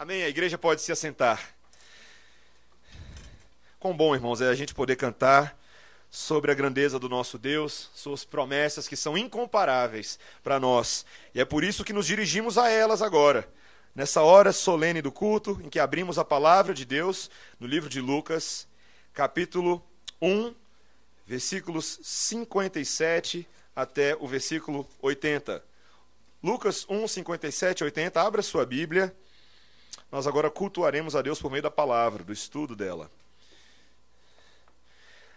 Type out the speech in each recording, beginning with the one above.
Amém. A igreja pode se assentar. Quão bom, irmãos, é a gente poder cantar sobre a grandeza do nosso Deus, suas promessas que são incomparáveis para nós. E é por isso que nos dirigimos a elas agora, nessa hora solene do culto, em que abrimos a palavra de Deus no livro de Lucas, capítulo 1, versículos 57 até o versículo 80. Lucas 1, 57 80. Abra sua Bíblia. Nós agora cultuaremos a Deus por meio da palavra, do estudo dela.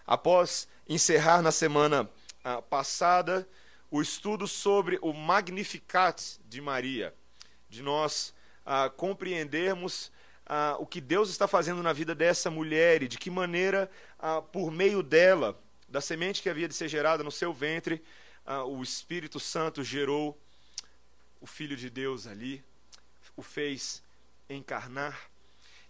Após encerrar na semana ah, passada o estudo sobre o Magnificat de Maria, de nós ah, compreendermos ah, o que Deus está fazendo na vida dessa mulher e de que maneira, ah, por meio dela, da semente que havia de ser gerada no seu ventre, ah, o Espírito Santo gerou o Filho de Deus ali, o fez encarnar.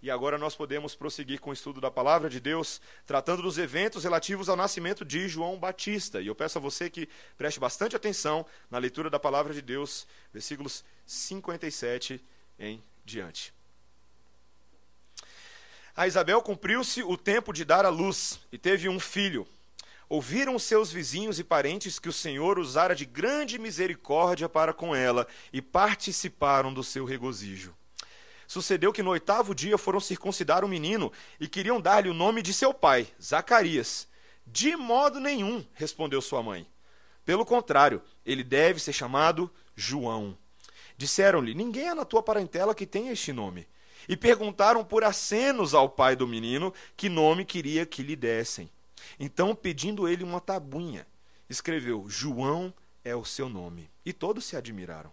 E agora nós podemos prosseguir com o estudo da palavra de Deus, tratando dos eventos relativos ao nascimento de João Batista. E eu peço a você que preste bastante atenção na leitura da palavra de Deus, versículos 57 em diante. A Isabel cumpriu-se o tempo de dar à luz e teve um filho. Ouviram seus vizinhos e parentes que o Senhor usara de grande misericórdia para com ela e participaram do seu regozijo. Sucedeu que no oitavo dia foram circuncidar o menino e queriam dar-lhe o nome de seu pai, Zacarias. De modo nenhum, respondeu sua mãe. Pelo contrário, ele deve ser chamado João. Disseram-lhe: Ninguém é na tua parentela que tenha este nome. E perguntaram por acenos ao pai do menino que nome queria que lhe dessem. Então, pedindo ele uma tabuinha, escreveu: João é o seu nome. E todos se admiraram.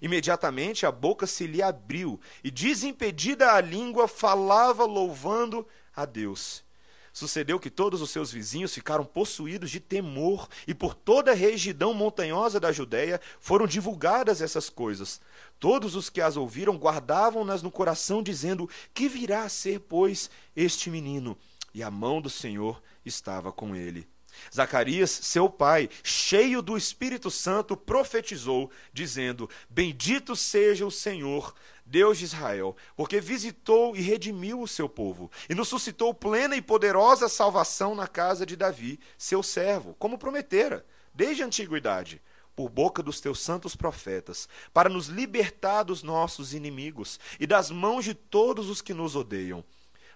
Imediatamente a boca se lhe abriu e, desimpedida a língua, falava louvando a Deus. Sucedeu que todos os seus vizinhos ficaram possuídos de temor, e por toda a região montanhosa da Judéia foram divulgadas essas coisas. Todos os que as ouviram guardavam-nas no coração, dizendo: Que virá a ser, pois, este menino? E a mão do Senhor estava com ele. Zacarias, seu pai, cheio do Espírito Santo, profetizou, dizendo: Bendito seja o Senhor, Deus de Israel, porque visitou e redimiu o seu povo, e nos suscitou plena e poderosa salvação na casa de Davi, seu servo, como prometera, desde a antiguidade por boca dos teus santos profetas, para nos libertar dos nossos inimigos e das mãos de todos os que nos odeiam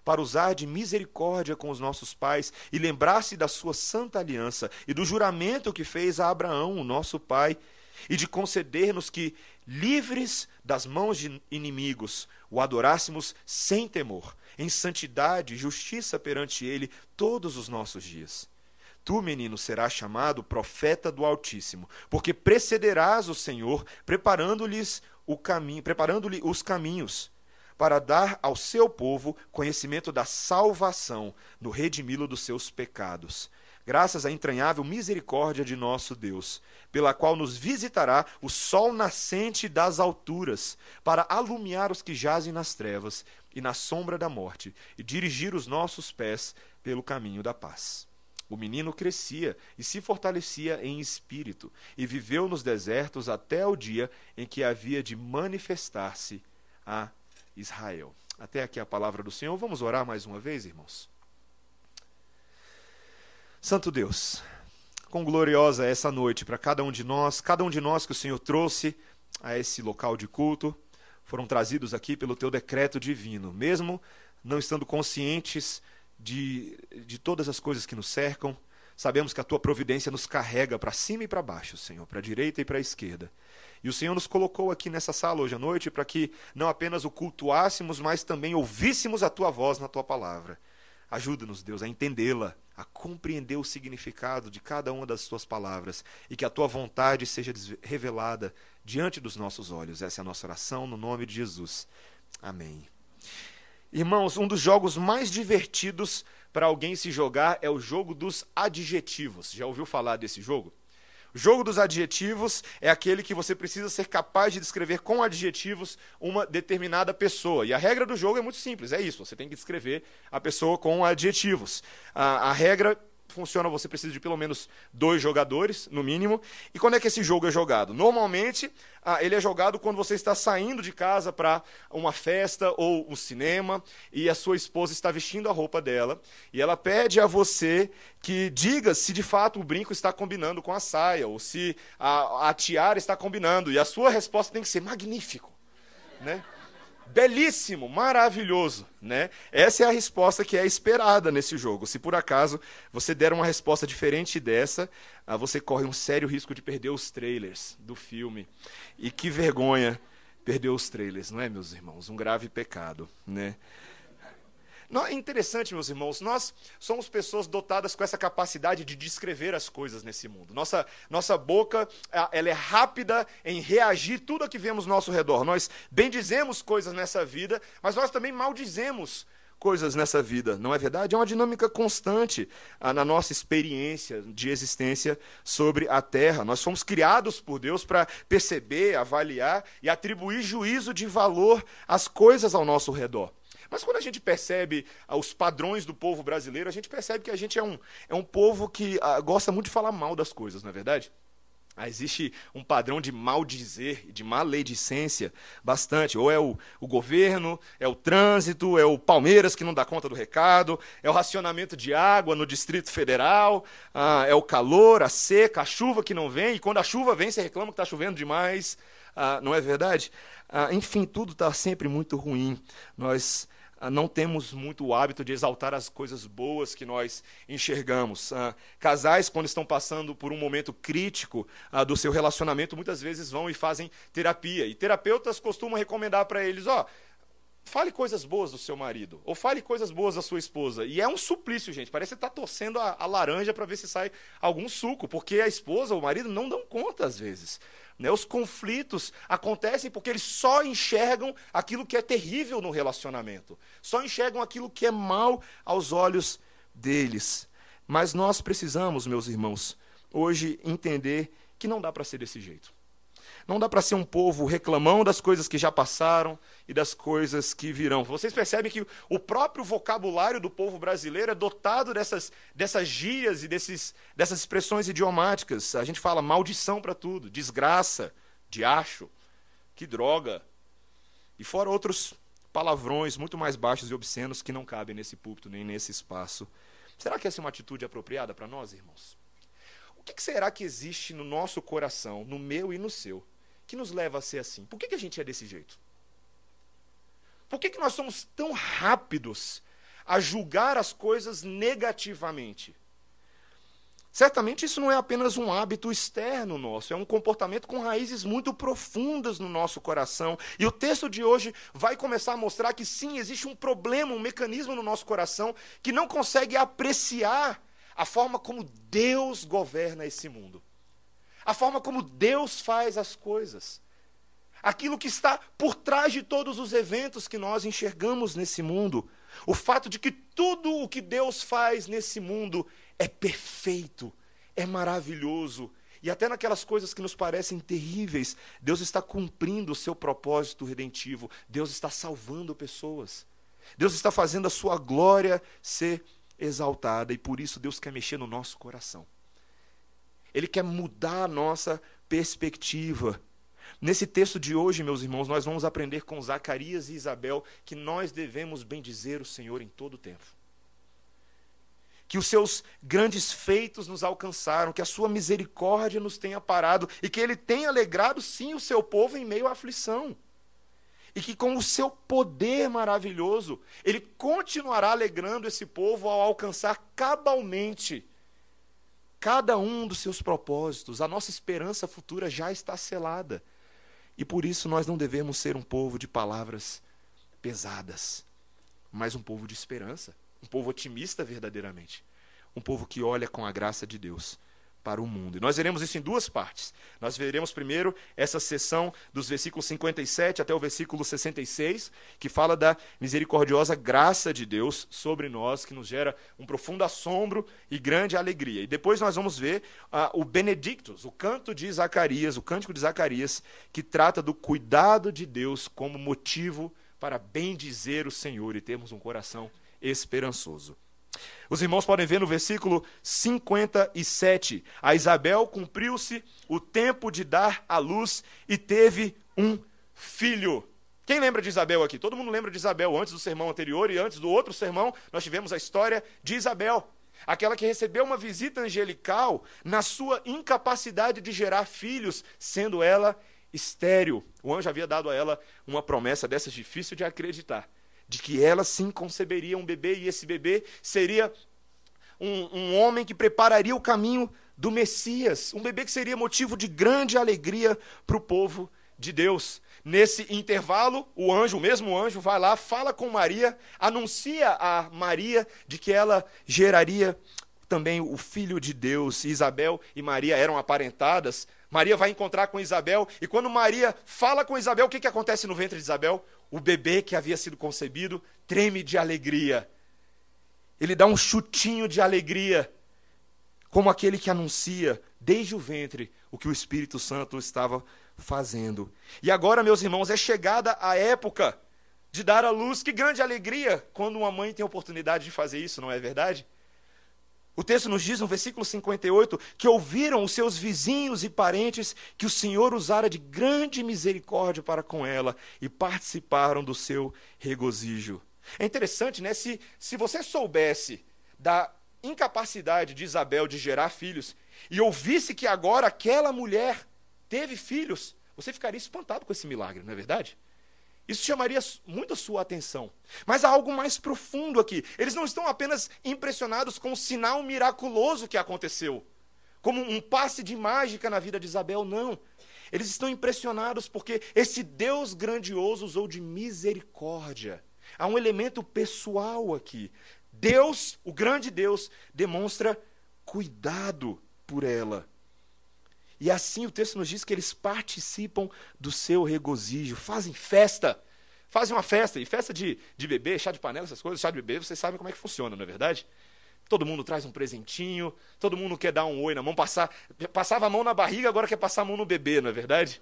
para usar de misericórdia com os nossos pais e lembrar-se da sua santa aliança e do juramento que fez a Abraão, o nosso pai, e de conceder-nos que, livres das mãos de inimigos, o adorássemos sem temor, em santidade e justiça perante ele todos os nossos dias. Tu, menino, serás chamado profeta do Altíssimo, porque precederás o Senhor, preparando-lhes o caminho, preparando-lhe os caminhos para dar ao seu povo conhecimento da salvação, no redimi-lo dos seus pecados, graças à entranhável misericórdia de nosso Deus, pela qual nos visitará o sol nascente das alturas, para alumiar os que jazem nas trevas e na sombra da morte, e dirigir os nossos pés pelo caminho da paz. O menino crescia e se fortalecia em espírito, e viveu nos desertos até o dia em que havia de manifestar-se a Israel. Até aqui a palavra do Senhor. Vamos orar mais uma vez, irmãos? Santo Deus, quão gloriosa é essa noite para cada um de nós, cada um de nós que o Senhor trouxe a esse local de culto, foram trazidos aqui pelo teu decreto divino, mesmo não estando conscientes de, de todas as coisas que nos cercam, sabemos que a tua providência nos carrega para cima e para baixo, Senhor, para a direita e para a esquerda. E o Senhor nos colocou aqui nessa sala hoje à noite para que não apenas o cultuássemos, mas também ouvíssemos a tua voz na tua palavra. Ajuda-nos, Deus, a entendê-la, a compreender o significado de cada uma das tuas palavras e que a tua vontade seja revelada diante dos nossos olhos. Essa é a nossa oração no nome de Jesus. Amém. Irmãos, um dos jogos mais divertidos para alguém se jogar é o jogo dos adjetivos. Já ouviu falar desse jogo? Jogo dos adjetivos é aquele que você precisa ser capaz de descrever com adjetivos uma determinada pessoa. E a regra do jogo é muito simples, é isso, você tem que descrever a pessoa com adjetivos. A, a regra funciona, você precisa de pelo menos dois jogadores, no mínimo. E quando é que esse jogo é jogado? Normalmente, ah, ele é jogado quando você está saindo de casa para uma festa ou um cinema e a sua esposa está vestindo a roupa dela e ela pede a você que diga se de fato o brinco está combinando com a saia ou se a, a tiara está combinando. E a sua resposta tem que ser magnífico. Né? Belíssimo, maravilhoso, né? Essa é a resposta que é esperada nesse jogo. Se por acaso você der uma resposta diferente dessa, ah, você corre um sério risco de perder os trailers do filme. E que vergonha perder os trailers, não é, meus irmãos? Um grave pecado, né? É interessante, meus irmãos, nós somos pessoas dotadas com essa capacidade de descrever as coisas nesse mundo. Nossa, nossa boca ela é rápida em reagir tudo a que vemos ao nosso redor. Nós bendizemos coisas nessa vida, mas nós também maldizemos coisas nessa vida, não é verdade? É uma dinâmica constante ah, na nossa experiência de existência sobre a terra. Nós fomos criados por Deus para perceber, avaliar e atribuir juízo de valor às coisas ao nosso redor. Mas quando a gente percebe ah, os padrões do povo brasileiro, a gente percebe que a gente é um, é um povo que ah, gosta muito de falar mal das coisas, não é verdade? Ah, existe um padrão de maldizer, de maledicência, bastante. Ou é o, o, governo, é o trânsito, é o Palmeiras que não dá conta do recado, é o racionamento de água no Distrito Federal, ah, é o calor, a seca, a chuva que não vem, e quando a chuva vem, você reclama que está chovendo demais. Ah, não é verdade? Ah, enfim, tudo está sempre muito ruim. Nós não temos muito o hábito de exaltar as coisas boas que nós enxergamos. Ah, casais, quando estão passando por um momento crítico ah, do seu relacionamento, muitas vezes vão e fazem terapia. E terapeutas costumam recomendar para eles: ó, fale coisas boas do seu marido, ou fale coisas boas da sua esposa. E é um suplício, gente. Parece que você está torcendo a, a laranja para ver se sai algum suco, porque a esposa ou o marido não dão conta às vezes. Né? Os conflitos acontecem porque eles só enxergam aquilo que é terrível no relacionamento, só enxergam aquilo que é mal aos olhos deles. Mas nós precisamos, meus irmãos, hoje entender que não dá para ser desse jeito. Não dá para ser um povo reclamão das coisas que já passaram e das coisas que virão. Vocês percebem que o próprio vocabulário do povo brasileiro é dotado dessas, dessas gírias e desses, dessas expressões idiomáticas. A gente fala maldição para tudo, desgraça, diacho, que droga. E fora outros palavrões muito mais baixos e obscenos que não cabem nesse púlpito nem nesse espaço. Será que essa é uma atitude apropriada para nós, irmãos? O que será que existe no nosso coração, no meu e no seu, que nos leva a ser assim? Por que, que a gente é desse jeito? Por que, que nós somos tão rápidos a julgar as coisas negativamente? Certamente isso não é apenas um hábito externo nosso, é um comportamento com raízes muito profundas no nosso coração. E o texto de hoje vai começar a mostrar que sim, existe um problema, um mecanismo no nosso coração que não consegue apreciar a forma como Deus governa esse mundo a forma como Deus faz as coisas, aquilo que está por trás de todos os eventos que nós enxergamos nesse mundo, o fato de que tudo o que Deus faz nesse mundo é perfeito, é maravilhoso. E até naquelas coisas que nos parecem terríveis, Deus está cumprindo o seu propósito redentivo. Deus está salvando pessoas. Deus está fazendo a sua glória ser exaltada. E por isso Deus quer mexer no nosso coração. Ele quer mudar a nossa perspectiva. Nesse texto de hoje, meus irmãos, nós vamos aprender com Zacarias e Isabel que nós devemos bendizer o Senhor em todo o tempo. Que os seus grandes feitos nos alcançaram, que a sua misericórdia nos tenha parado e que ele tenha alegrado, sim, o seu povo em meio à aflição. E que com o seu poder maravilhoso, ele continuará alegrando esse povo ao alcançar cabalmente cada um dos seus propósitos, a nossa esperança futura já está selada. E por isso nós não devemos ser um povo de palavras pesadas, mas um povo de esperança, um povo otimista verdadeiramente, um povo que olha com a graça de Deus para o mundo. E nós veremos isso em duas partes. Nós veremos primeiro essa sessão dos versículos 57 até o versículo 66, que fala da misericordiosa graça de Deus sobre nós, que nos gera um profundo assombro e grande alegria. E depois nós vamos ver uh, o Benedictus, o canto de Zacarias, o cântico de Zacarias, que trata do cuidado de Deus como motivo para bendizer o Senhor e termos um coração esperançoso. Os irmãos podem ver no versículo 57. A Isabel cumpriu-se o tempo de dar à luz e teve um filho. Quem lembra de Isabel aqui? Todo mundo lembra de Isabel antes do sermão anterior e antes do outro sermão, nós tivemos a história de Isabel. Aquela que recebeu uma visita angelical na sua incapacidade de gerar filhos, sendo ela estéril. O anjo havia dado a ela uma promessa dessas difícil de acreditar de que ela sim conceberia um bebê e esse bebê seria um, um homem que prepararia o caminho do Messias, um bebê que seria motivo de grande alegria para o povo de Deus. Nesse intervalo, o anjo, o mesmo anjo, vai lá, fala com Maria, anuncia a Maria de que ela geraria também o filho de Deus. Isabel e Maria eram aparentadas. Maria vai encontrar com Isabel, e quando Maria fala com Isabel, o que, que acontece no ventre de Isabel? O bebê que havia sido concebido treme de alegria. Ele dá um chutinho de alegria, como aquele que anuncia desde o ventre o que o Espírito Santo estava fazendo. E agora, meus irmãos, é chegada a época de dar à luz. Que grande alegria quando uma mãe tem a oportunidade de fazer isso, não é verdade? O texto nos diz no versículo 58 que ouviram os seus vizinhos e parentes que o Senhor usara de grande misericórdia para com ela e participaram do seu regozijo. É interessante, né? Se, se você soubesse da incapacidade de Isabel de gerar filhos e ouvisse que agora aquela mulher teve filhos, você ficaria espantado com esse milagre, não é verdade? Isso chamaria muito a sua atenção. Mas há algo mais profundo aqui. Eles não estão apenas impressionados com o sinal miraculoso que aconteceu, como um passe de mágica na vida de Isabel, não. Eles estão impressionados porque esse Deus grandioso usou de misericórdia. Há um elemento pessoal aqui. Deus, o grande Deus, demonstra cuidado por ela. E assim o texto nos diz que eles participam do seu regozijo, fazem festa. Fazem uma festa, e festa de, de bebê, chá de panela, essas coisas, chá de bebê, vocês sabem como é que funciona, não é verdade? Todo mundo traz um presentinho, todo mundo quer dar um oi na mão, passar, passava a mão na barriga, agora quer passar a mão no bebê, não é verdade?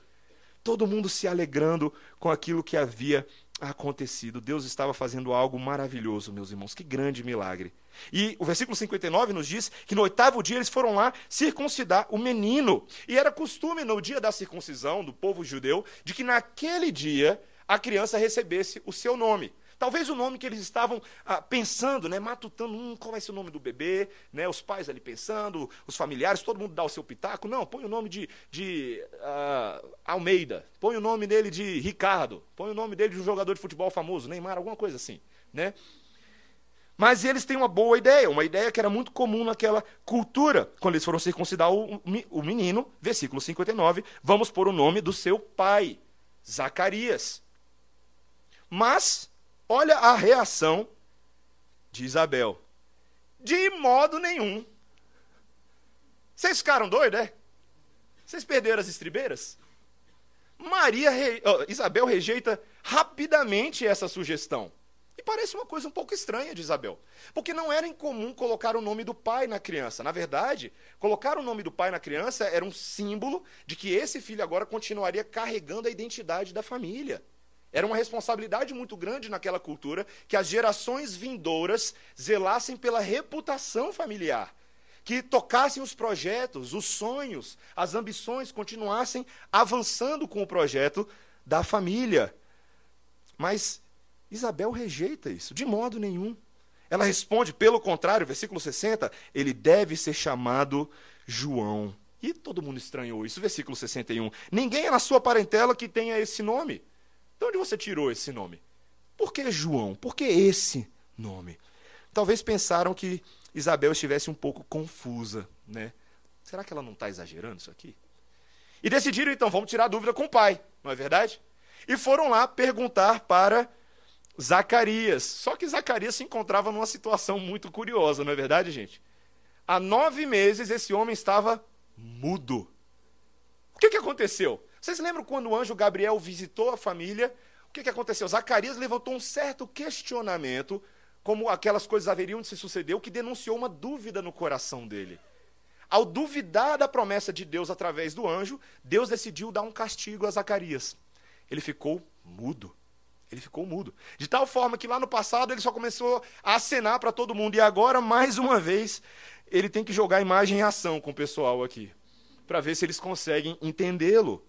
Todo mundo se alegrando com aquilo que havia acontecido. Deus estava fazendo algo maravilhoso, meus irmãos. Que grande milagre. E o versículo 59 nos diz que no oitavo dia eles foram lá circuncidar o menino. E era costume no dia da circuncisão do povo judeu de que naquele dia a criança recebesse o seu nome. Talvez o nome que eles estavam ah, pensando, né, matutando, hum, qual vai ser o nome do bebê, né, os pais ali pensando, os familiares, todo mundo dá o seu pitaco. Não, põe o nome de, de uh, Almeida, põe o nome dele de Ricardo, põe o nome dele de um jogador de futebol famoso, Neymar, alguma coisa assim. Né? Mas eles têm uma boa ideia, uma ideia que era muito comum naquela cultura. Quando eles foram circuncidar o, o menino, versículo 59, vamos pôr o nome do seu pai, Zacarias. Mas Olha a reação de Isabel. De modo nenhum. Vocês ficaram doidos, é? Vocês perderam as estribeiras? Maria, oh, Isabel rejeita rapidamente essa sugestão. E parece uma coisa um pouco estranha de Isabel. Porque não era incomum colocar o nome do pai na criança. Na verdade, colocar o nome do pai na criança era um símbolo de que esse filho agora continuaria carregando a identidade da família. Era uma responsabilidade muito grande naquela cultura que as gerações vindouras zelassem pela reputação familiar, que tocassem os projetos, os sonhos, as ambições, continuassem avançando com o projeto da família. Mas Isabel rejeita isso, de modo nenhum. Ela responde, pelo contrário, versículo 60, ele deve ser chamado João. E todo mundo estranhou isso, versículo 61. Ninguém é na sua parentela que tenha esse nome. De onde você tirou esse nome? Por que João? Por que esse nome? Talvez pensaram que Isabel estivesse um pouco confusa, né? Será que ela não está exagerando isso aqui? E decidiram então, vamos tirar a dúvida com o pai, não é verdade? E foram lá perguntar para Zacarias. Só que Zacarias se encontrava numa situação muito curiosa, não é verdade, gente? Há nove meses esse homem estava mudo. O que, que aconteceu? Vocês lembram quando o anjo Gabriel visitou a família? O que, que aconteceu? Zacarias levantou um certo questionamento, como aquelas coisas haveriam de se suceder, o que denunciou uma dúvida no coração dele. Ao duvidar da promessa de Deus através do anjo, Deus decidiu dar um castigo a Zacarias. Ele ficou mudo. Ele ficou mudo. De tal forma que lá no passado ele só começou a acenar para todo mundo. E agora, mais uma vez, ele tem que jogar imagem em ação com o pessoal aqui. Para ver se eles conseguem entendê-lo.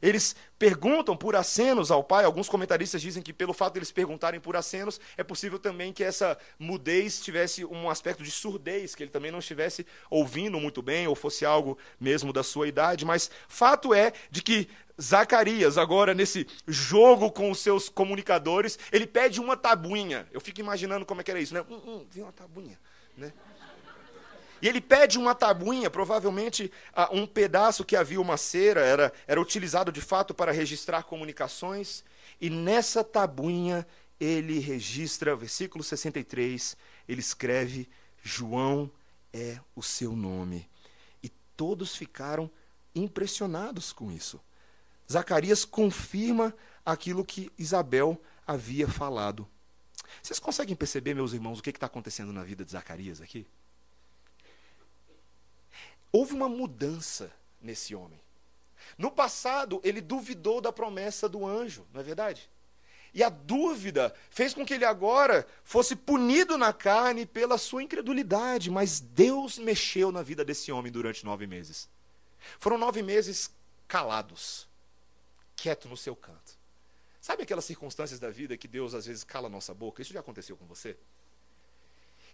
Eles perguntam por acenos ao pai. Alguns comentaristas dizem que, pelo fato de eles perguntarem por acenos, é possível também que essa mudez tivesse um aspecto de surdez, que ele também não estivesse ouvindo muito bem, ou fosse algo mesmo da sua idade. Mas fato é de que Zacarias, agora nesse jogo com os seus comunicadores, ele pede uma tabuinha. Eu fico imaginando como é que era isso, né? Hum, hum, vi uma tabuinha, né? E ele pede uma tabuinha, provavelmente ah, um pedaço que havia uma cera, era, era utilizado de fato para registrar comunicações. E nessa tabuinha ele registra, versículo 63, ele escreve: João é o seu nome. E todos ficaram impressionados com isso. Zacarias confirma aquilo que Isabel havia falado. Vocês conseguem perceber, meus irmãos, o que está acontecendo na vida de Zacarias aqui? Houve uma mudança nesse homem. No passado, ele duvidou da promessa do anjo, não é verdade? E a dúvida fez com que ele agora fosse punido na carne pela sua incredulidade, mas Deus mexeu na vida desse homem durante nove meses. Foram nove meses calados, quieto no seu canto. Sabe aquelas circunstâncias da vida que Deus às vezes cala a nossa boca? Isso já aconteceu com você?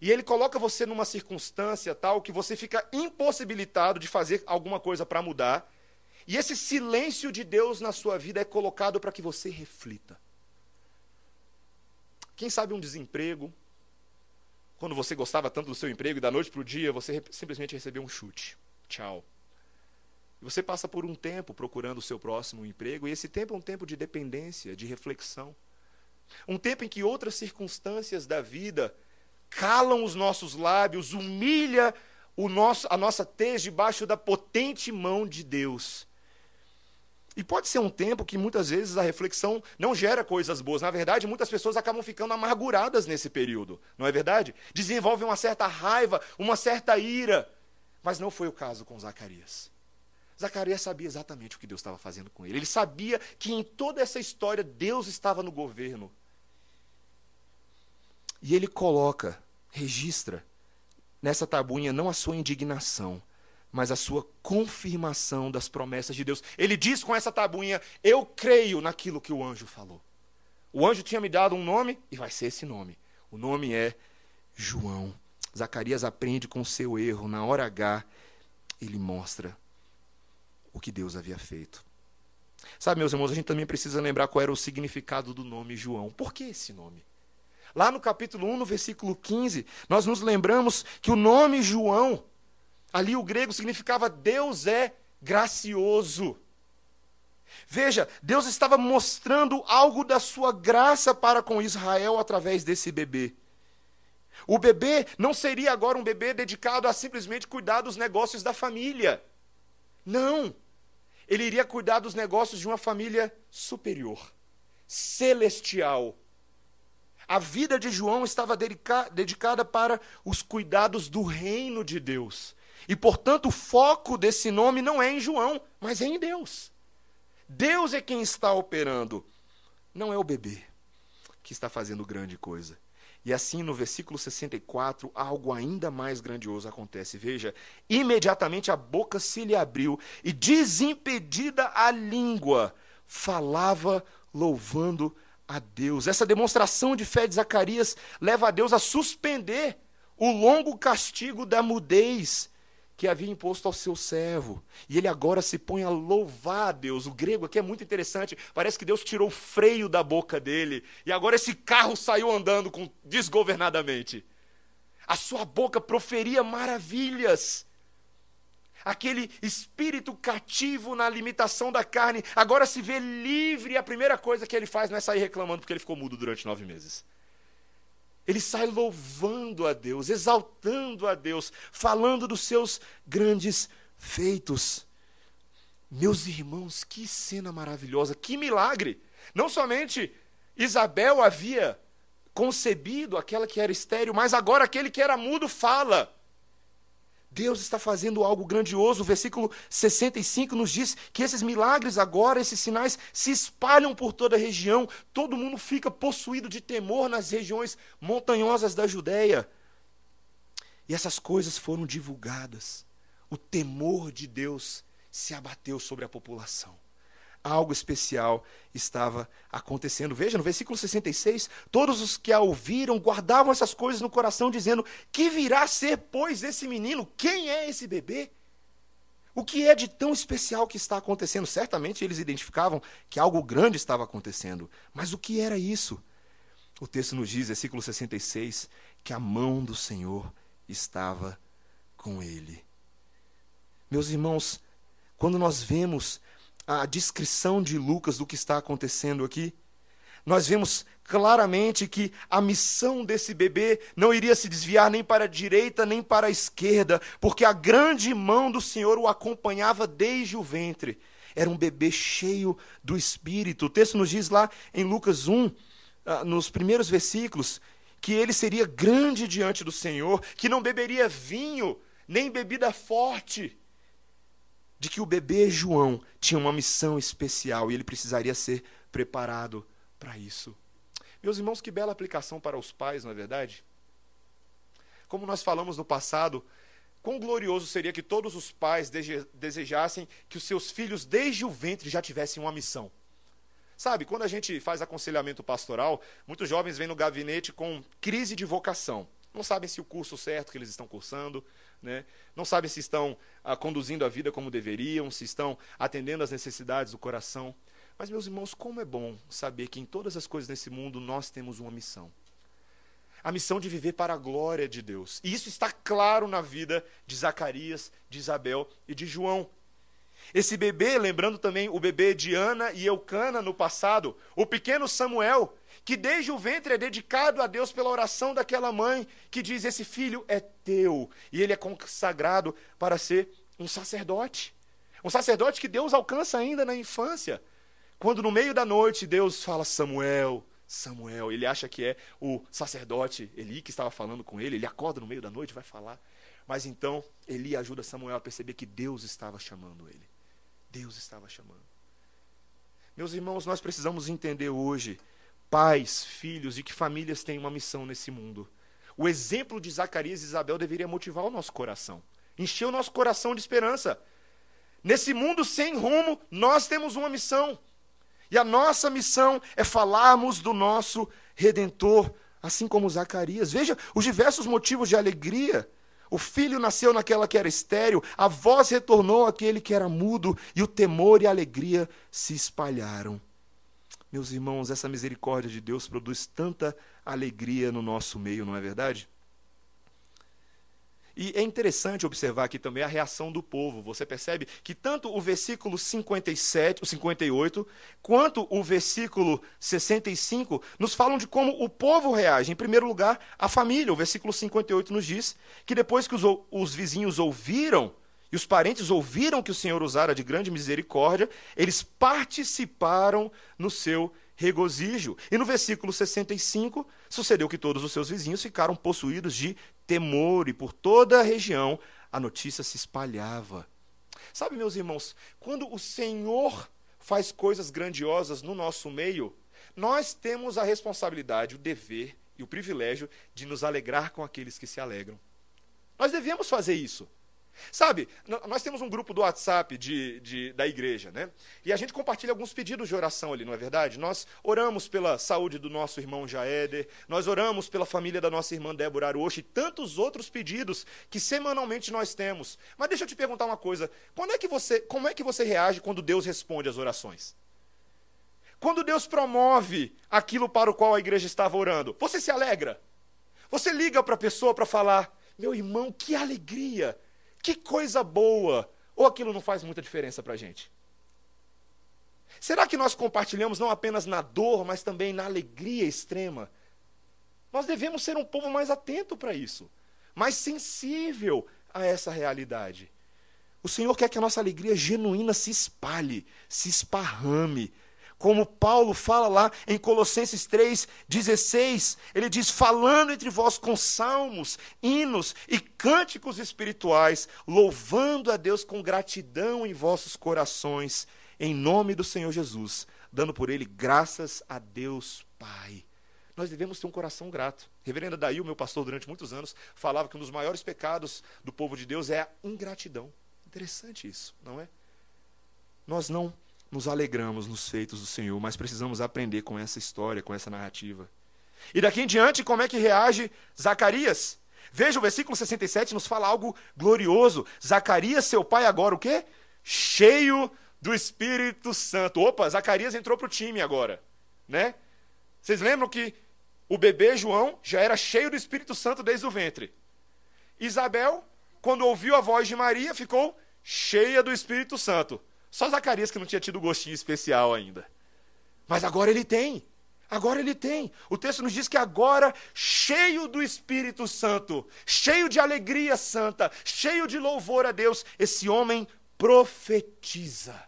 E ele coloca você numa circunstância tal que você fica impossibilitado de fazer alguma coisa para mudar. E esse silêncio de Deus na sua vida é colocado para que você reflita. Quem sabe um desemprego, quando você gostava tanto do seu emprego e da noite para o dia você simplesmente recebeu um chute. Tchau. E você passa por um tempo procurando o seu próximo emprego, e esse tempo é um tempo de dependência, de reflexão. Um tempo em que outras circunstâncias da vida calam os nossos lábios, humilha o nosso, a nossa tez debaixo da potente mão de Deus. E pode ser um tempo que muitas vezes a reflexão não gera coisas boas. Na verdade, muitas pessoas acabam ficando amarguradas nesse período, não é verdade? Desenvolvem uma certa raiva, uma certa ira. Mas não foi o caso com Zacarias. Zacarias sabia exatamente o que Deus estava fazendo com ele. Ele sabia que em toda essa história Deus estava no governo. E ele coloca registra nessa tabuinha não a sua indignação, mas a sua confirmação das promessas de Deus. Ele diz com essa tabuinha: Eu creio naquilo que o anjo falou. O anjo tinha me dado um nome e vai ser esse nome. O nome é João. Zacarias aprende com seu erro. Na hora H, ele mostra o que Deus havia feito. Sabe, meus irmãos, a gente também precisa lembrar qual era o significado do nome João. Por que esse nome? Lá no capítulo 1, no versículo 15, nós nos lembramos que o nome João, ali o grego significava Deus é gracioso. Veja, Deus estava mostrando algo da sua graça para com Israel através desse bebê. O bebê não seria agora um bebê dedicado a simplesmente cuidar dos negócios da família. Não. Ele iria cuidar dos negócios de uma família superior, celestial, a vida de João estava dedicada para os cuidados do reino de Deus. E, portanto, o foco desse nome não é em João, mas é em Deus. Deus é quem está operando, não é o bebê que está fazendo grande coisa. E assim, no versículo 64, algo ainda mais grandioso acontece. Veja, imediatamente a boca se lhe abriu e, desimpedida a língua, falava louvando a Deus. Essa demonstração de fé de Zacarias leva a Deus a suspender o longo castigo da mudez que havia imposto ao seu servo. E ele agora se põe a louvar a Deus. O grego aqui é muito interessante. Parece que Deus tirou o freio da boca dele. E agora esse carro saiu andando com, desgovernadamente. A sua boca proferia maravilhas aquele espírito cativo na limitação da carne, agora se vê livre a primeira coisa que ele faz não é sair reclamando porque ele ficou mudo durante nove meses. Ele sai louvando a Deus, exaltando a Deus, falando dos seus grandes feitos. Meus irmãos, que cena maravilhosa, que milagre! Não somente Isabel havia concebido aquela que era estéril, mas agora aquele que era mudo fala. Deus está fazendo algo grandioso. O versículo 65 nos diz que esses milagres agora, esses sinais, se espalham por toda a região. Todo mundo fica possuído de temor nas regiões montanhosas da Judéia. E essas coisas foram divulgadas. O temor de Deus se abateu sobre a população algo especial estava acontecendo. Veja, no versículo 66, todos os que a ouviram guardavam essas coisas no coração, dizendo: Que virá ser, pois, esse menino? Quem é esse bebê? O que é de tão especial que está acontecendo? Certamente eles identificavam que algo grande estava acontecendo. Mas o que era isso? O texto nos diz, versículo 66, que a mão do Senhor estava com ele. Meus irmãos, quando nós vemos a descrição de Lucas do que está acontecendo aqui, nós vemos claramente que a missão desse bebê não iria se desviar nem para a direita nem para a esquerda, porque a grande mão do Senhor o acompanhava desde o ventre. Era um bebê cheio do Espírito. O texto nos diz lá em Lucas 1, ah, nos primeiros versículos, que ele seria grande diante do Senhor, que não beberia vinho, nem bebida forte de que o bebê João tinha uma missão especial e ele precisaria ser preparado para isso. Meus irmãos, que bela aplicação para os pais, não é verdade? Como nós falamos no passado, quão glorioso seria que todos os pais desejassem que os seus filhos, desde o ventre, já tivessem uma missão. Sabe, quando a gente faz aconselhamento pastoral, muitos jovens vêm no gabinete com crise de vocação. Não sabem se o curso certo que eles estão cursando, né? não sabem se estão ah, conduzindo a vida como deveriam, se estão atendendo às necessidades do coração. Mas, meus irmãos, como é bom saber que em todas as coisas nesse mundo nós temos uma missão. A missão de viver para a glória de Deus. E isso está claro na vida de Zacarias, de Isabel e de João. Esse bebê, lembrando também o bebê de Ana e Eucana no passado, o pequeno Samuel, que desde o ventre é dedicado a Deus pela oração daquela mãe que diz: Esse filho é teu. E ele é consagrado para ser um sacerdote. Um sacerdote que Deus alcança ainda na infância. Quando no meio da noite Deus fala: Samuel, Samuel, ele acha que é o sacerdote Eli que estava falando com ele, ele acorda no meio da noite, vai falar. Mas então Eli ajuda Samuel a perceber que Deus estava chamando ele. Deus estava chamando. Meus irmãos, nós precisamos entender hoje pais, filhos e que famílias têm uma missão nesse mundo. O exemplo de Zacarias e Isabel deveria motivar o nosso coração, encher o nosso coração de esperança. Nesse mundo sem rumo, nós temos uma missão. E a nossa missão é falarmos do nosso redentor, assim como Zacarias. Veja os diversos motivos de alegria. O filho nasceu naquela que era estéril, a voz retornou àquele que era mudo, e o temor e a alegria se espalharam. Meus irmãos, essa misericórdia de Deus produz tanta alegria no nosso meio, não é verdade? E é interessante observar aqui também a reação do povo. Você percebe que tanto o versículo 57, o 58, quanto o versículo 65 nos falam de como o povo reage. Em primeiro lugar, a família. O versículo 58 nos diz que depois que os, os vizinhos ouviram e os parentes ouviram que o Senhor usara de grande misericórdia, eles participaram no seu regozijo. E no versículo 65, sucedeu que todos os seus vizinhos ficaram possuídos de temor, e por toda a região a notícia se espalhava. Sabe, meus irmãos, quando o Senhor faz coisas grandiosas no nosso meio, nós temos a responsabilidade, o dever e o privilégio de nos alegrar com aqueles que se alegram. Nós devemos fazer isso. Sabe, nós temos um grupo do WhatsApp de, de, da igreja, né? E a gente compartilha alguns pedidos de oração ali, não é verdade? Nós oramos pela saúde do nosso irmão Jaéder, nós oramos pela família da nossa irmã Débora Aroche e tantos outros pedidos que semanalmente nós temos. Mas deixa eu te perguntar uma coisa: quando é que você, como é que você reage quando Deus responde às orações? Quando Deus promove aquilo para o qual a igreja estava orando, você se alegra? Você liga para a pessoa para falar: meu irmão, que alegria! Que coisa boa! Ou aquilo não faz muita diferença para a gente? Será que nós compartilhamos não apenas na dor, mas também na alegria extrema? Nós devemos ser um povo mais atento para isso, mais sensível a essa realidade. O Senhor quer que a nossa alegria genuína se espalhe, se esparrame, como Paulo fala lá em Colossenses 3,16, ele diz: falando entre vós com salmos, hinos e cânticos espirituais, louvando a Deus com gratidão em vossos corações, em nome do Senhor Jesus, dando por ele graças a Deus Pai. Nós devemos ter um coração grato. Reverendo Daí, o meu pastor durante muitos anos, falava que um dos maiores pecados do povo de Deus é a ingratidão. Interessante isso, não é? Nós não nos alegramos nos feitos do Senhor, mas precisamos aprender com essa história, com essa narrativa. E daqui em diante, como é que reage Zacarias? Veja o versículo 67 nos fala algo glorioso. Zacarias, seu pai, agora o quê? Cheio do Espírito Santo. Opa, Zacarias entrou para o time agora, né? Vocês lembram que o bebê João já era cheio do Espírito Santo desde o ventre. Isabel, quando ouviu a voz de Maria, ficou cheia do Espírito Santo. Só Zacarias que não tinha tido gostinho especial ainda. Mas agora ele tem. Agora ele tem. O texto nos diz que agora, cheio do Espírito Santo, cheio de alegria santa, cheio de louvor a Deus, esse homem profetiza.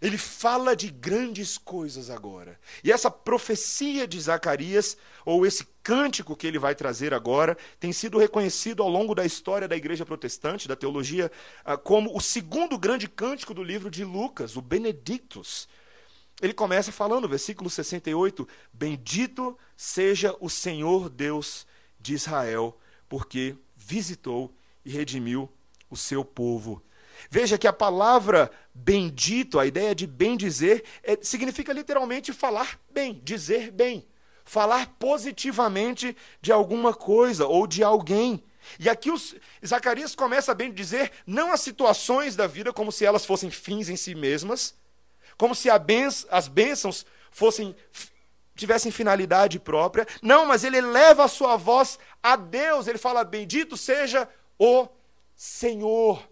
Ele fala de grandes coisas agora. E essa profecia de Zacarias, ou esse cântico que ele vai trazer agora, tem sido reconhecido ao longo da história da igreja protestante, da teologia, ah, como o segundo grande cântico do livro de Lucas, o Benedictus. Ele começa falando, versículo 68, Bendito seja o Senhor Deus de Israel, porque visitou e redimiu o seu povo Veja que a palavra bendito, a ideia de bem dizer, é, significa literalmente falar bem, dizer bem, falar positivamente de alguma coisa ou de alguém. E aqui os, Zacarias começa a dizer não as situações da vida como se elas fossem fins em si mesmas, como se as bênçãos fossem tivessem finalidade própria. Não, mas ele eleva a sua voz a Deus. Ele fala: Bendito seja o Senhor.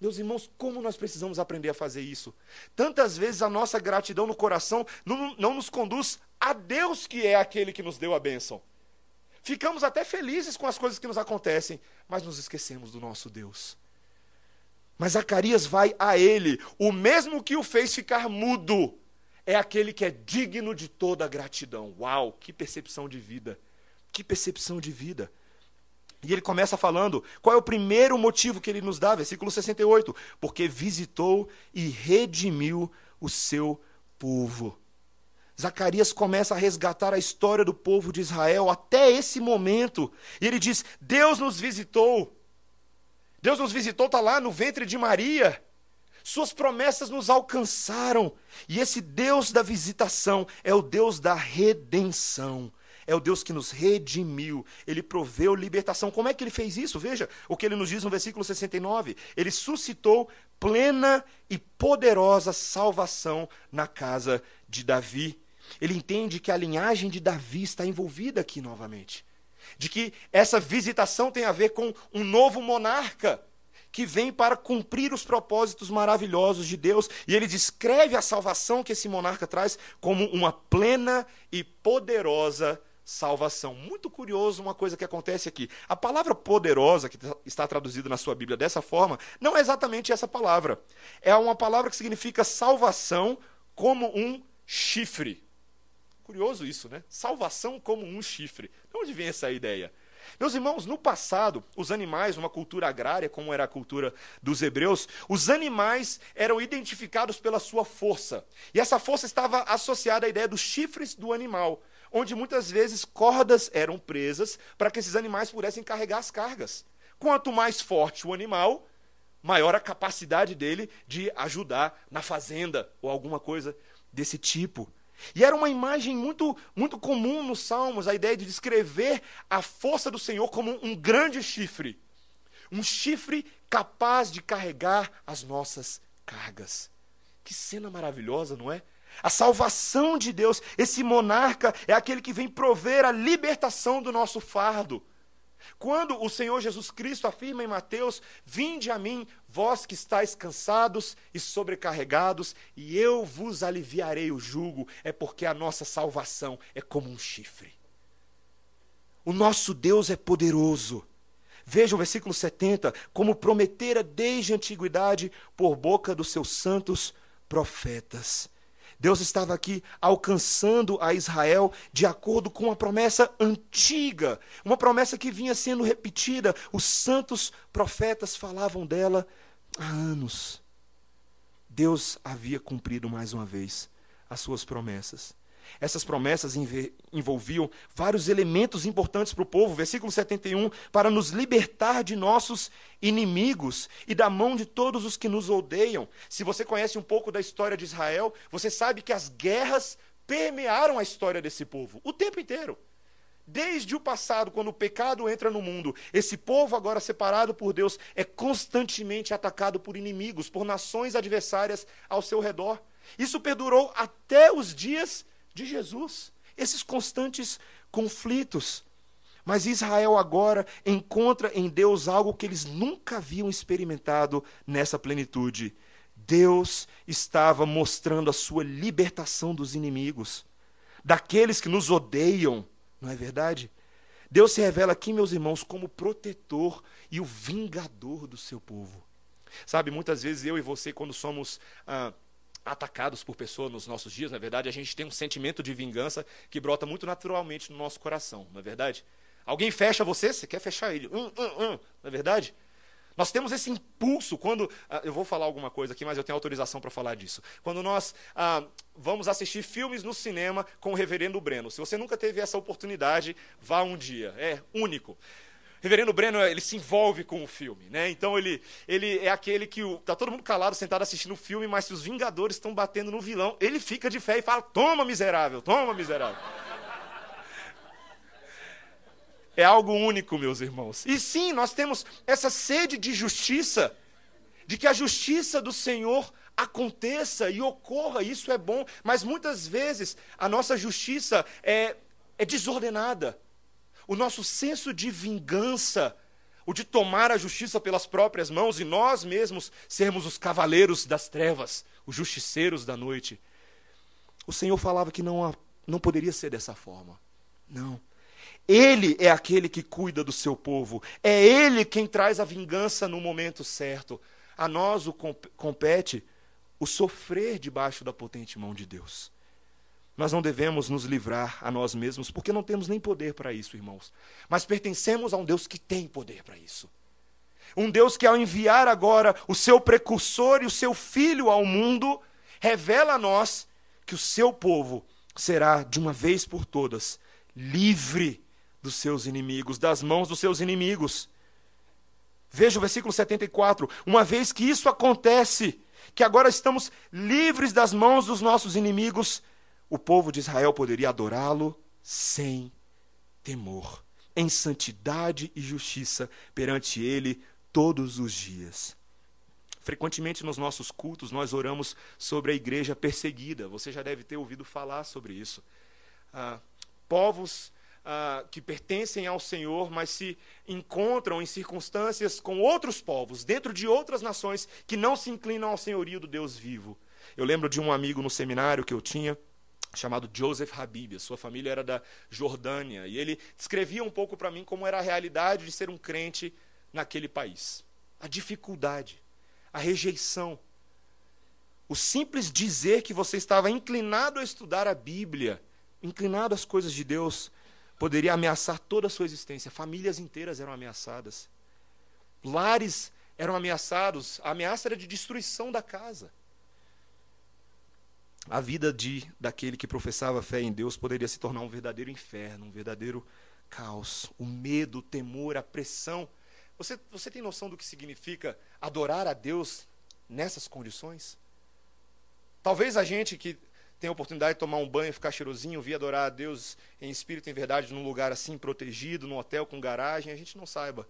Meus irmãos, como nós precisamos aprender a fazer isso? Tantas vezes a nossa gratidão no coração não, não nos conduz a Deus, que é aquele que nos deu a bênção. Ficamos até felizes com as coisas que nos acontecem, mas nos esquecemos do nosso Deus. Mas Zacarias vai a ele, o mesmo que o fez ficar mudo, é aquele que é digno de toda gratidão. Uau, que percepção de vida! Que percepção de vida! E ele começa falando, qual é o primeiro motivo que ele nos dá? Versículo 68. Porque visitou e redimiu o seu povo. Zacarias começa a resgatar a história do povo de Israel até esse momento. E ele diz: Deus nos visitou. Deus nos visitou, está lá no ventre de Maria. Suas promessas nos alcançaram. E esse Deus da visitação é o Deus da redenção é o Deus que nos redimiu, ele proveu libertação. Como é que ele fez isso? Veja o que ele nos diz no versículo 69. Ele suscitou plena e poderosa salvação na casa de Davi. Ele entende que a linhagem de Davi está envolvida aqui novamente. De que essa visitação tem a ver com um novo monarca que vem para cumprir os propósitos maravilhosos de Deus. E ele descreve a salvação que esse monarca traz como uma plena e poderosa salvação. Muito curioso uma coisa que acontece aqui. A palavra poderosa, que está traduzida na sua Bíblia dessa forma, não é exatamente essa palavra. É uma palavra que significa salvação como um chifre. Curioso isso, né? Salvação como um chifre. De onde vem essa ideia? Meus irmãos, no passado, os animais, uma cultura agrária, como era a cultura dos hebreus, os animais eram identificados pela sua força. E essa força estava associada à ideia dos chifres do animal onde muitas vezes cordas eram presas para que esses animais pudessem carregar as cargas. Quanto mais forte o animal, maior a capacidade dele de ajudar na fazenda ou alguma coisa desse tipo. E era uma imagem muito, muito comum nos Salmos, a ideia de descrever a força do Senhor como um grande chifre. Um chifre capaz de carregar as nossas cargas. Que cena maravilhosa, não é? a salvação de Deus. Esse monarca é aquele que vem prover a libertação do nosso fardo. Quando o Senhor Jesus Cristo afirma em Mateus: Vinde a mim, vós que estáis cansados e sobrecarregados, e eu vos aliviarei o jugo, é porque a nossa salvação é como um chifre. O nosso Deus é poderoso. Veja o versículo 70, como prometera desde a antiguidade por boca dos seus santos profetas. Deus estava aqui alcançando a Israel de acordo com uma promessa antiga, uma promessa que vinha sendo repetida. Os santos profetas falavam dela há anos. Deus havia cumprido mais uma vez as suas promessas. Essas promessas envolviam vários elementos importantes para o povo. Versículo 71, para nos libertar de nossos inimigos e da mão de todos os que nos odeiam. Se você conhece um pouco da história de Israel, você sabe que as guerras permearam a história desse povo o tempo inteiro. Desde o passado, quando o pecado entra no mundo, esse povo, agora separado por Deus, é constantemente atacado por inimigos, por nações adversárias ao seu redor. Isso perdurou até os dias de Jesus. Esses constantes conflitos. Mas Israel agora encontra em Deus algo que eles nunca haviam experimentado nessa plenitude. Deus estava mostrando a sua libertação dos inimigos, daqueles que nos odeiam, não é verdade? Deus se revela aqui, meus irmãos, como protetor e o vingador do seu povo. Sabe, muitas vezes eu e você, quando somos ah, atacados por pessoas nos nossos dias, na verdade, a gente tem um sentimento de vingança que brota muito naturalmente no nosso coração, não é verdade? Alguém fecha você, você quer fechar ele. Hum, hum, hum, não é verdade? Nós temos esse impulso quando. Ah, eu vou falar alguma coisa aqui, mas eu tenho autorização para falar disso. Quando nós ah, vamos assistir filmes no cinema com o reverendo Breno. Se você nunca teve essa oportunidade, vá um dia. É único. Reverendo Breno, ele se envolve com o filme, né? Então ele, ele é aquele que o, tá todo mundo calado, sentado assistindo o filme, mas se os Vingadores estão batendo no vilão, ele fica de fé e fala: "Toma, miserável, toma, miserável". É algo único, meus irmãos. E sim, nós temos essa sede de justiça, de que a justiça do Senhor aconteça e ocorra, isso é bom, mas muitas vezes a nossa justiça é, é desordenada o nosso senso de vingança, o de tomar a justiça pelas próprias mãos e nós mesmos sermos os cavaleiros das trevas, os justiceiros da noite. O Senhor falava que não, não poderia ser dessa forma. Não. Ele é aquele que cuida do seu povo. É ele quem traz a vingança no momento certo. A nós o compete o sofrer debaixo da potente mão de Deus. Nós não devemos nos livrar a nós mesmos, porque não temos nem poder para isso, irmãos. Mas pertencemos a um Deus que tem poder para isso. Um Deus que, ao enviar agora o seu precursor e o seu filho ao mundo, revela a nós que o seu povo será, de uma vez por todas, livre dos seus inimigos, das mãos dos seus inimigos. Veja o versículo 74. Uma vez que isso acontece, que agora estamos livres das mãos dos nossos inimigos, o povo de Israel poderia adorá-lo sem temor, em santidade e justiça perante ele todos os dias. Frequentemente nos nossos cultos nós oramos sobre a igreja perseguida. Você já deve ter ouvido falar sobre isso. Ah, povos ah, que pertencem ao Senhor, mas se encontram em circunstâncias com outros povos, dentro de outras nações que não se inclinam ao senhorio do Deus vivo. Eu lembro de um amigo no seminário que eu tinha chamado Joseph Habib. A sua família era da Jordânia. E ele descrevia um pouco para mim como era a realidade de ser um crente naquele país. A dificuldade, a rejeição. O simples dizer que você estava inclinado a estudar a Bíblia, inclinado às coisas de Deus, poderia ameaçar toda a sua existência. Famílias inteiras eram ameaçadas. Lares eram ameaçados. A ameaça era de destruição da casa a vida de daquele que professava fé em Deus poderia se tornar um verdadeiro inferno, um verdadeiro caos. O medo, o temor, a pressão. Você, você tem noção do que significa adorar a Deus nessas condições? Talvez a gente que tem a oportunidade de tomar um banho, ficar cheirosinho, vir adorar a Deus em espírito e em verdade num lugar assim protegido, num hotel com garagem, a gente não saiba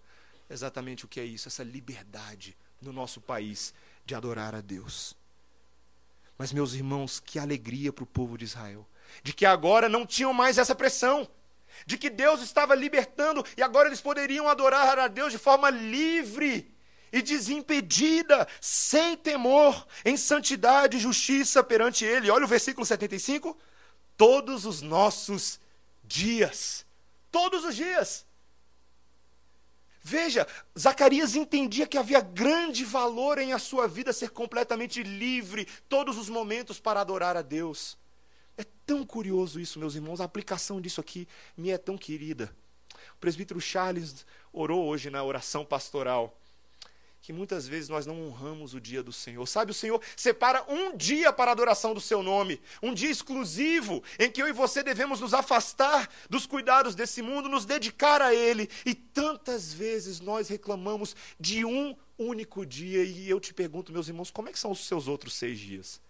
exatamente o que é isso, essa liberdade no nosso país de adorar a Deus. Mas, meus irmãos, que alegria para o povo de Israel. De que agora não tinham mais essa pressão. De que Deus estava libertando e agora eles poderiam adorar a Deus de forma livre e desimpedida, sem temor, em santidade e justiça perante Ele. Olha o versículo 75. Todos os nossos dias. Todos os dias. Veja, Zacarias entendia que havia grande valor em a sua vida ser completamente livre, todos os momentos para adorar a Deus. É tão curioso isso, meus irmãos, a aplicação disso aqui me é tão querida. O presbítero Charles orou hoje na oração pastoral que muitas vezes nós não honramos o dia do Senhor. Sabe, o Senhor separa um dia para a adoração do seu nome, um dia exclusivo em que eu e você devemos nos afastar dos cuidados desse mundo, nos dedicar a Ele. E tantas vezes nós reclamamos de um único dia. E eu te pergunto, meus irmãos, como é que são os seus outros seis dias?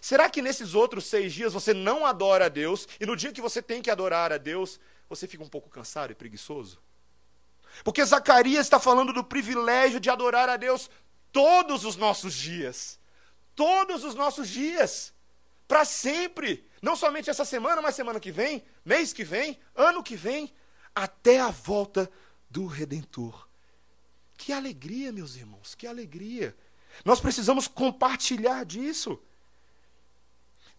Será que nesses outros seis dias você não adora a Deus e no dia que você tem que adorar a Deus, você fica um pouco cansado e preguiçoso? Porque Zacarias está falando do privilégio de adorar a Deus todos os nossos dias. Todos os nossos dias. Para sempre. Não somente essa semana, mas semana que vem, mês que vem, ano que vem, até a volta do Redentor. Que alegria, meus irmãos, que alegria. Nós precisamos compartilhar disso.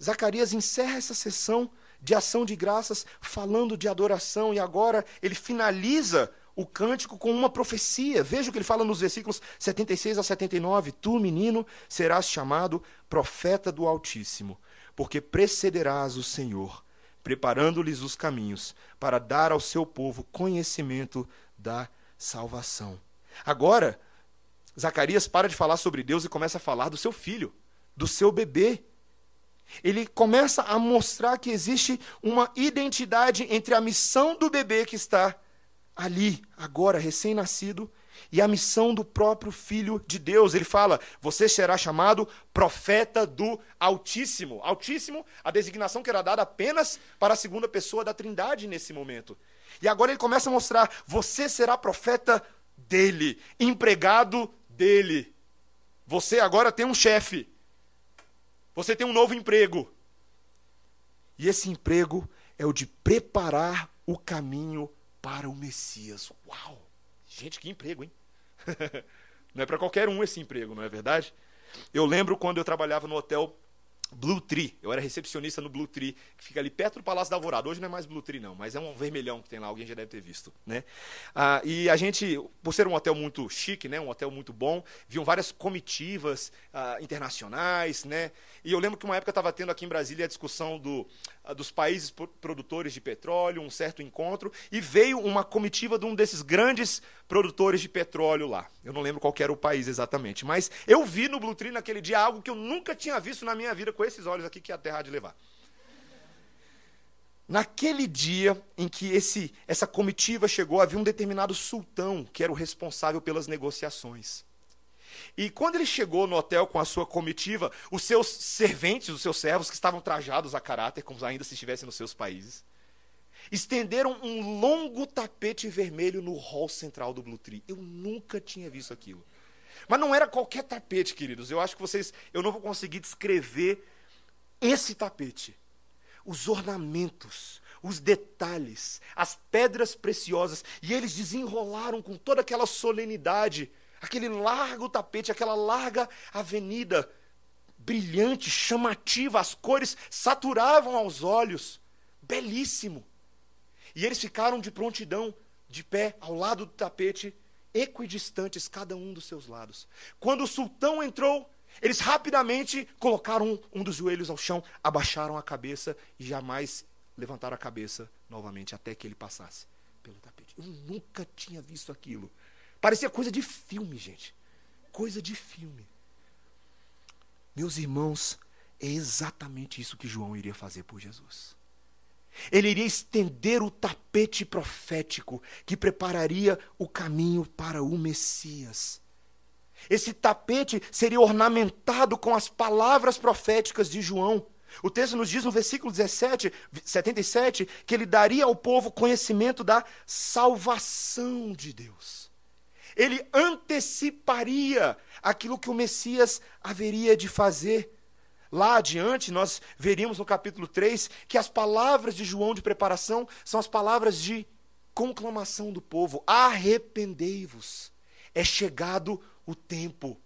Zacarias encerra essa sessão de ação de graças falando de adoração e agora ele finaliza o cântico com uma profecia. Veja o que ele fala nos versículos 76 a 79. Tu, menino, serás chamado profeta do Altíssimo, porque precederás o Senhor, preparando-lhes os caminhos, para dar ao seu povo conhecimento da salvação. Agora, Zacarias para de falar sobre Deus e começa a falar do seu filho, do seu bebê. Ele começa a mostrar que existe uma identidade entre a missão do bebê que está ali, agora, recém-nascido, e a missão do próprio Filho de Deus. Ele fala: Você será chamado profeta do Altíssimo. Altíssimo, a designação que era dada apenas para a segunda pessoa da Trindade nesse momento. E agora ele começa a mostrar: Você será profeta dele, empregado dele. Você agora tem um chefe. Você tem um novo emprego. E esse emprego é o de preparar o caminho para o Messias. Uau! Gente, que emprego, hein? não é para qualquer um esse emprego, não é verdade? Eu lembro quando eu trabalhava no hotel Blue Tree. Eu era recepcionista no Blue Tree, que fica ali perto do Palácio da Alvorada. Hoje não é mais Blue Tree, não, mas é um vermelhão que tem lá, alguém já deve ter visto. Né? Ah, e a gente, por ser um hotel muito chique, né, um hotel muito bom, viam várias comitivas ah, internacionais. Né? E eu lembro que uma época estava tendo aqui em Brasília a discussão do, ah, dos países produtores de petróleo, um certo encontro, e veio uma comitiva de um desses grandes produtores de petróleo lá. Eu não lembro qual era o país exatamente, mas eu vi no Blue Tree naquele dia algo que eu nunca tinha visto na minha vida com esses olhos aqui que a terra há de levar. Naquele dia em que esse, essa comitiva chegou, havia um determinado sultão que era o responsável pelas negociações. E quando ele chegou no hotel com a sua comitiva, os seus serventes, os seus servos, que estavam trajados a caráter, como ainda se estivessem nos seus países, estenderam um longo tapete vermelho no hall central do Blue Tree. Eu nunca tinha visto aquilo. Mas não era qualquer tapete, queridos. Eu acho que vocês, eu não vou conseguir descrever esse tapete. Os ornamentos, os detalhes, as pedras preciosas, e eles desenrolaram com toda aquela solenidade, aquele largo tapete, aquela larga avenida brilhante, chamativa, as cores saturavam aos olhos. Belíssimo. E eles ficaram de prontidão, de pé, ao lado do tapete, equidistantes, cada um dos seus lados. Quando o sultão entrou, eles rapidamente colocaram um, dos joelhos ao chão, abaixaram a cabeça e jamais levantaram a cabeça novamente até que ele passasse pelo tapete. Eu nunca tinha visto aquilo. Parecia coisa de filme, gente. Coisa de filme. Meus irmãos, é exatamente isso que João iria fazer por Jesus. Ele iria estender o tapete profético que prepararia o caminho para o Messias. Esse tapete seria ornamentado com as palavras proféticas de João. O texto nos diz no versículo 17, 77 que ele daria ao povo conhecimento da salvação de Deus. Ele anteciparia aquilo que o Messias haveria de fazer. Lá adiante, nós veríamos no capítulo 3 que as palavras de João de preparação são as palavras de conclamação do povo: arrependei-vos, é chegado o tempo.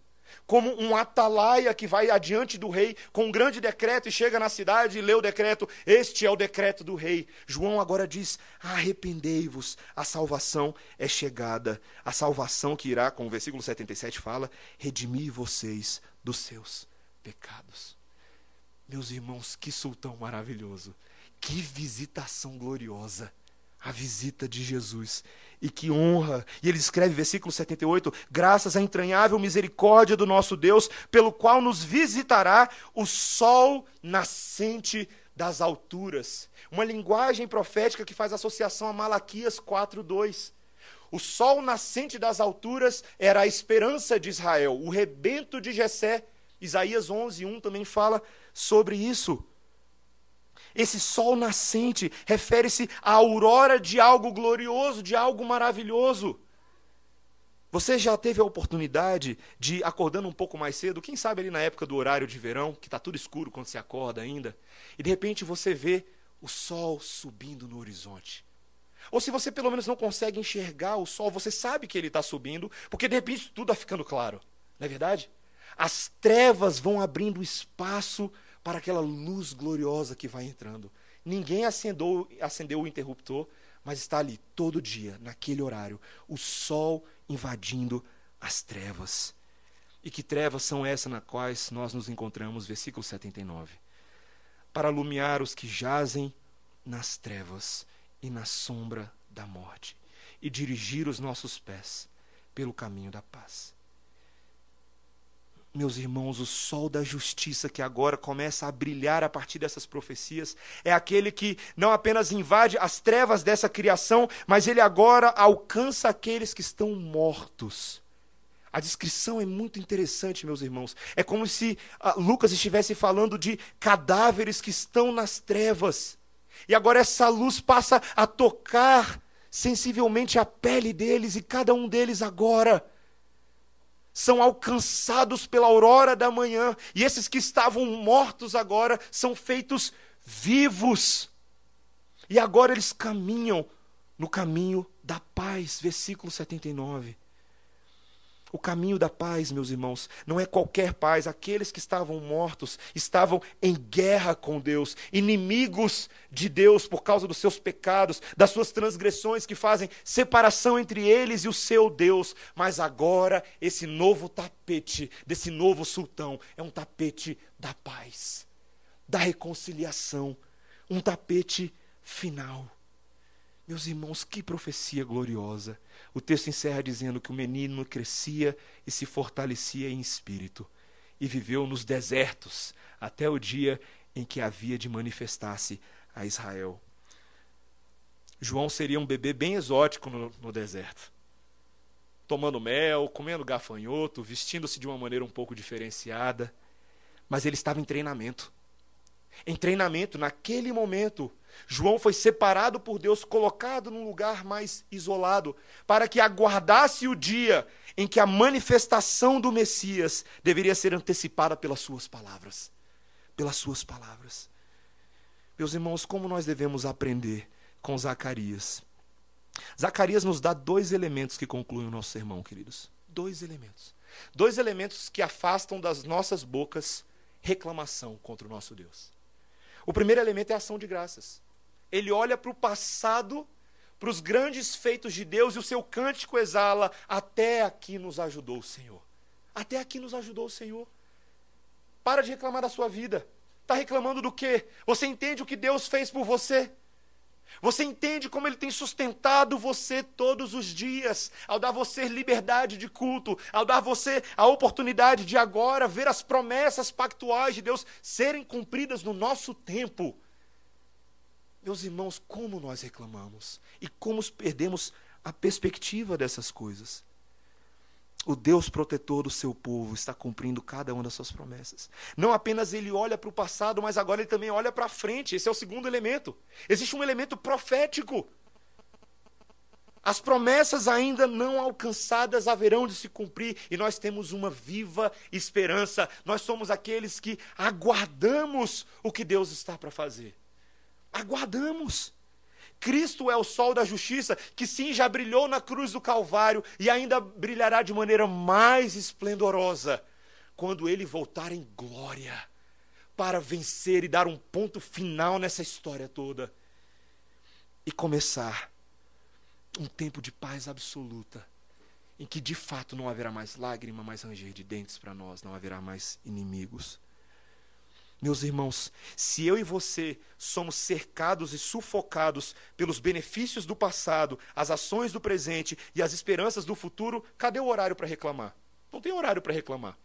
como um atalaia que vai adiante do rei com um grande decreto e chega na cidade e lê o decreto. Este é o decreto do rei. João agora diz: arrependei-vos, a salvação é chegada. A salvação que irá, como o versículo 77 fala, redimir vocês dos seus pecados. Meus irmãos, que sultão maravilhoso, que visitação gloriosa a visita de Jesus. E que honra. E ele escreve, versículo 78, graças à entranhável misericórdia do nosso Deus, pelo qual nos visitará o sol nascente das alturas. Uma linguagem profética que faz associação a Malaquias 4:2. O sol nascente das alturas era a esperança de Israel, o rebento de Jessé. Isaías 11:1 também fala sobre isso. Esse sol nascente refere-se à aurora de algo glorioso, de algo maravilhoso. Você já teve a oportunidade de, acordando um pouco mais cedo, quem sabe ali na época do horário de verão, que está tudo escuro quando você acorda ainda, e de repente você vê o sol subindo no horizonte. Ou se você pelo menos não consegue enxergar o sol, você sabe que ele está subindo, porque de repente tudo está ficando claro. Não é verdade? As trevas vão abrindo espaço para aquela luz gloriosa que vai entrando. Ninguém acendeu, acendeu o interruptor, mas está ali todo dia, naquele horário, o sol invadindo as trevas. E que trevas são essas nas quais nós nos encontramos? Versículo 79. Para alumiar os que jazem nas trevas e na sombra da morte, e dirigir os nossos pés pelo caminho da paz meus irmãos, o sol da justiça que agora começa a brilhar a partir dessas profecias é aquele que não apenas invade as trevas dessa criação, mas ele agora alcança aqueles que estão mortos. A descrição é muito interessante, meus irmãos. É como se uh, Lucas estivesse falando de cadáveres que estão nas trevas. E agora essa luz passa a tocar sensivelmente a pele deles, e cada um deles agora são alcançados pela aurora da manhã, e esses que estavam mortos agora são feitos vivos. E agora eles caminham no caminho da paz, versículo 79. O caminho da paz, meus irmãos, não é qualquer paz. Aqueles que estavam mortos estavam em guerra com Deus, inimigos de Deus por causa dos seus pecados, das suas transgressões que fazem separação entre eles e o seu Deus. Mas agora, esse novo tapete desse novo sultão é um tapete da paz, da reconciliação, um tapete final. Meus irmãos, que profecia gloriosa. O texto encerra dizendo que o menino crescia e se fortalecia em espírito e viveu nos desertos até o dia em que havia de manifestar-se a Israel. João seria um bebê bem exótico no, no deserto. Tomando mel, comendo gafanhoto, vestindo-se de uma maneira um pouco diferenciada. Mas ele estava em treinamento. Em treinamento, naquele momento, João foi separado por Deus, colocado num lugar mais isolado, para que aguardasse o dia em que a manifestação do Messias deveria ser antecipada pelas suas palavras. Pelas suas palavras. Meus irmãos, como nós devemos aprender com Zacarias? Zacarias nos dá dois elementos que concluem o nosso sermão, queridos. Dois elementos. Dois elementos que afastam das nossas bocas reclamação contra o nosso Deus. O primeiro elemento é a ação de graças. Ele olha para o passado, para os grandes feitos de Deus, e o seu cântico exala: Até aqui nos ajudou o Senhor. Até aqui nos ajudou o Senhor. Para de reclamar da sua vida. Está reclamando do quê? Você entende o que Deus fez por você? Você entende como Ele tem sustentado você todos os dias, ao dar você liberdade de culto, ao dar você a oportunidade de agora ver as promessas pactuais de Deus serem cumpridas no nosso tempo. Meus irmãos, como nós reclamamos e como perdemos a perspectiva dessas coisas. O Deus protetor do seu povo está cumprindo cada uma das suas promessas. Não apenas ele olha para o passado, mas agora ele também olha para frente. Esse é o segundo elemento. Existe um elemento profético. As promessas ainda não alcançadas haverão de se cumprir e nós temos uma viva esperança. Nós somos aqueles que aguardamos o que Deus está para fazer aguardamos. Cristo é o sol da justiça, que sim já brilhou na cruz do Calvário e ainda brilhará de maneira mais esplendorosa quando ele voltar em glória para vencer e dar um ponto final nessa história toda e começar um tempo de paz absoluta, em que de fato não haverá mais lágrima, mais ranger de dentes para nós, não haverá mais inimigos. Meus irmãos, se eu e você somos cercados e sufocados pelos benefícios do passado, as ações do presente e as esperanças do futuro, cadê o horário para reclamar? Não tem horário para reclamar.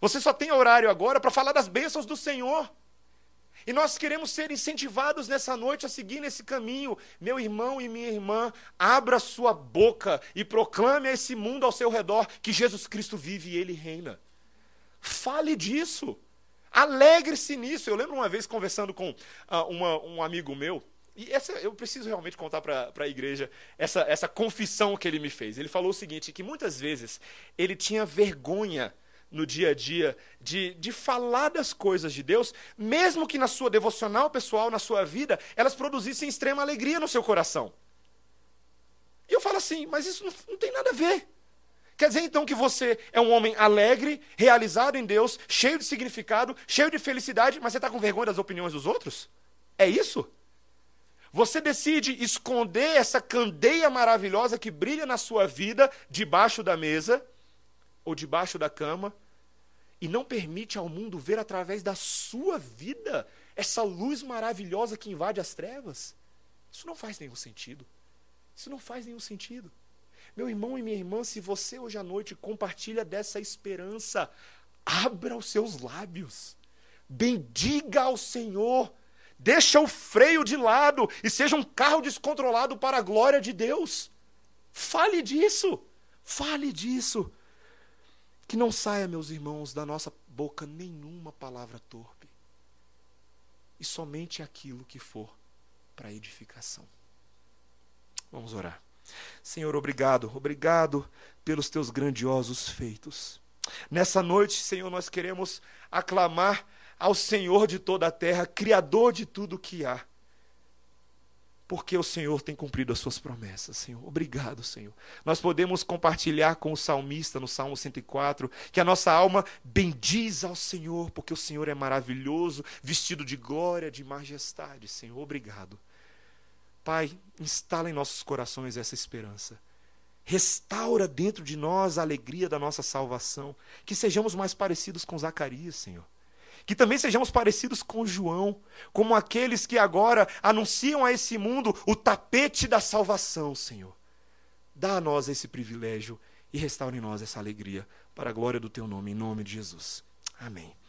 Você só tem horário agora para falar das bênçãos do Senhor. E nós queremos ser incentivados nessa noite a seguir nesse caminho. Meu irmão e minha irmã, abra sua boca e proclame a esse mundo ao seu redor que Jesus Cristo vive e ele reina. Fale disso. Alegre-se nisso. Eu lembro uma vez conversando com uh, uma, um amigo meu, e essa eu preciso realmente contar para a igreja essa, essa confissão que ele me fez. Ele falou o seguinte: que muitas vezes ele tinha vergonha no dia a dia de, de falar das coisas de Deus, mesmo que na sua devocional pessoal, na sua vida, elas produzissem extrema alegria no seu coração. E eu falo assim, mas isso não, não tem nada a ver. Quer dizer então que você é um homem alegre, realizado em Deus, cheio de significado, cheio de felicidade, mas você está com vergonha das opiniões dos outros? É isso? Você decide esconder essa candeia maravilhosa que brilha na sua vida debaixo da mesa ou debaixo da cama e não permite ao mundo ver através da sua vida essa luz maravilhosa que invade as trevas. Isso não faz nenhum sentido. Isso não faz nenhum sentido. Meu irmão e minha irmã, se você hoje à noite compartilha dessa esperança, abra os seus lábios, bendiga ao Senhor, deixa o freio de lado e seja um carro descontrolado para a glória de Deus. Fale disso, fale disso. Que não saia, meus irmãos, da nossa boca nenhuma palavra torpe. E somente aquilo que for para edificação. Vamos orar. Senhor, obrigado, obrigado pelos teus grandiosos feitos. Nessa noite, Senhor, nós queremos aclamar ao Senhor de toda a terra, Criador de tudo que há porque o Senhor tem cumprido as suas promessas, Senhor. Obrigado, Senhor. Nós podemos compartilhar com o salmista no Salmo 104 que a nossa alma bendiz ao Senhor, porque o Senhor é maravilhoso, vestido de glória, de majestade, Senhor. Obrigado. Pai, instala em nossos corações essa esperança. Restaura dentro de nós a alegria da nossa salvação. Que sejamos mais parecidos com Zacarias, Senhor que também sejamos parecidos com João, como aqueles que agora anunciam a esse mundo o tapete da salvação, Senhor. Dá a nós esse privilégio e restaure em nós essa alegria, para a glória do teu nome, em nome de Jesus. Amém.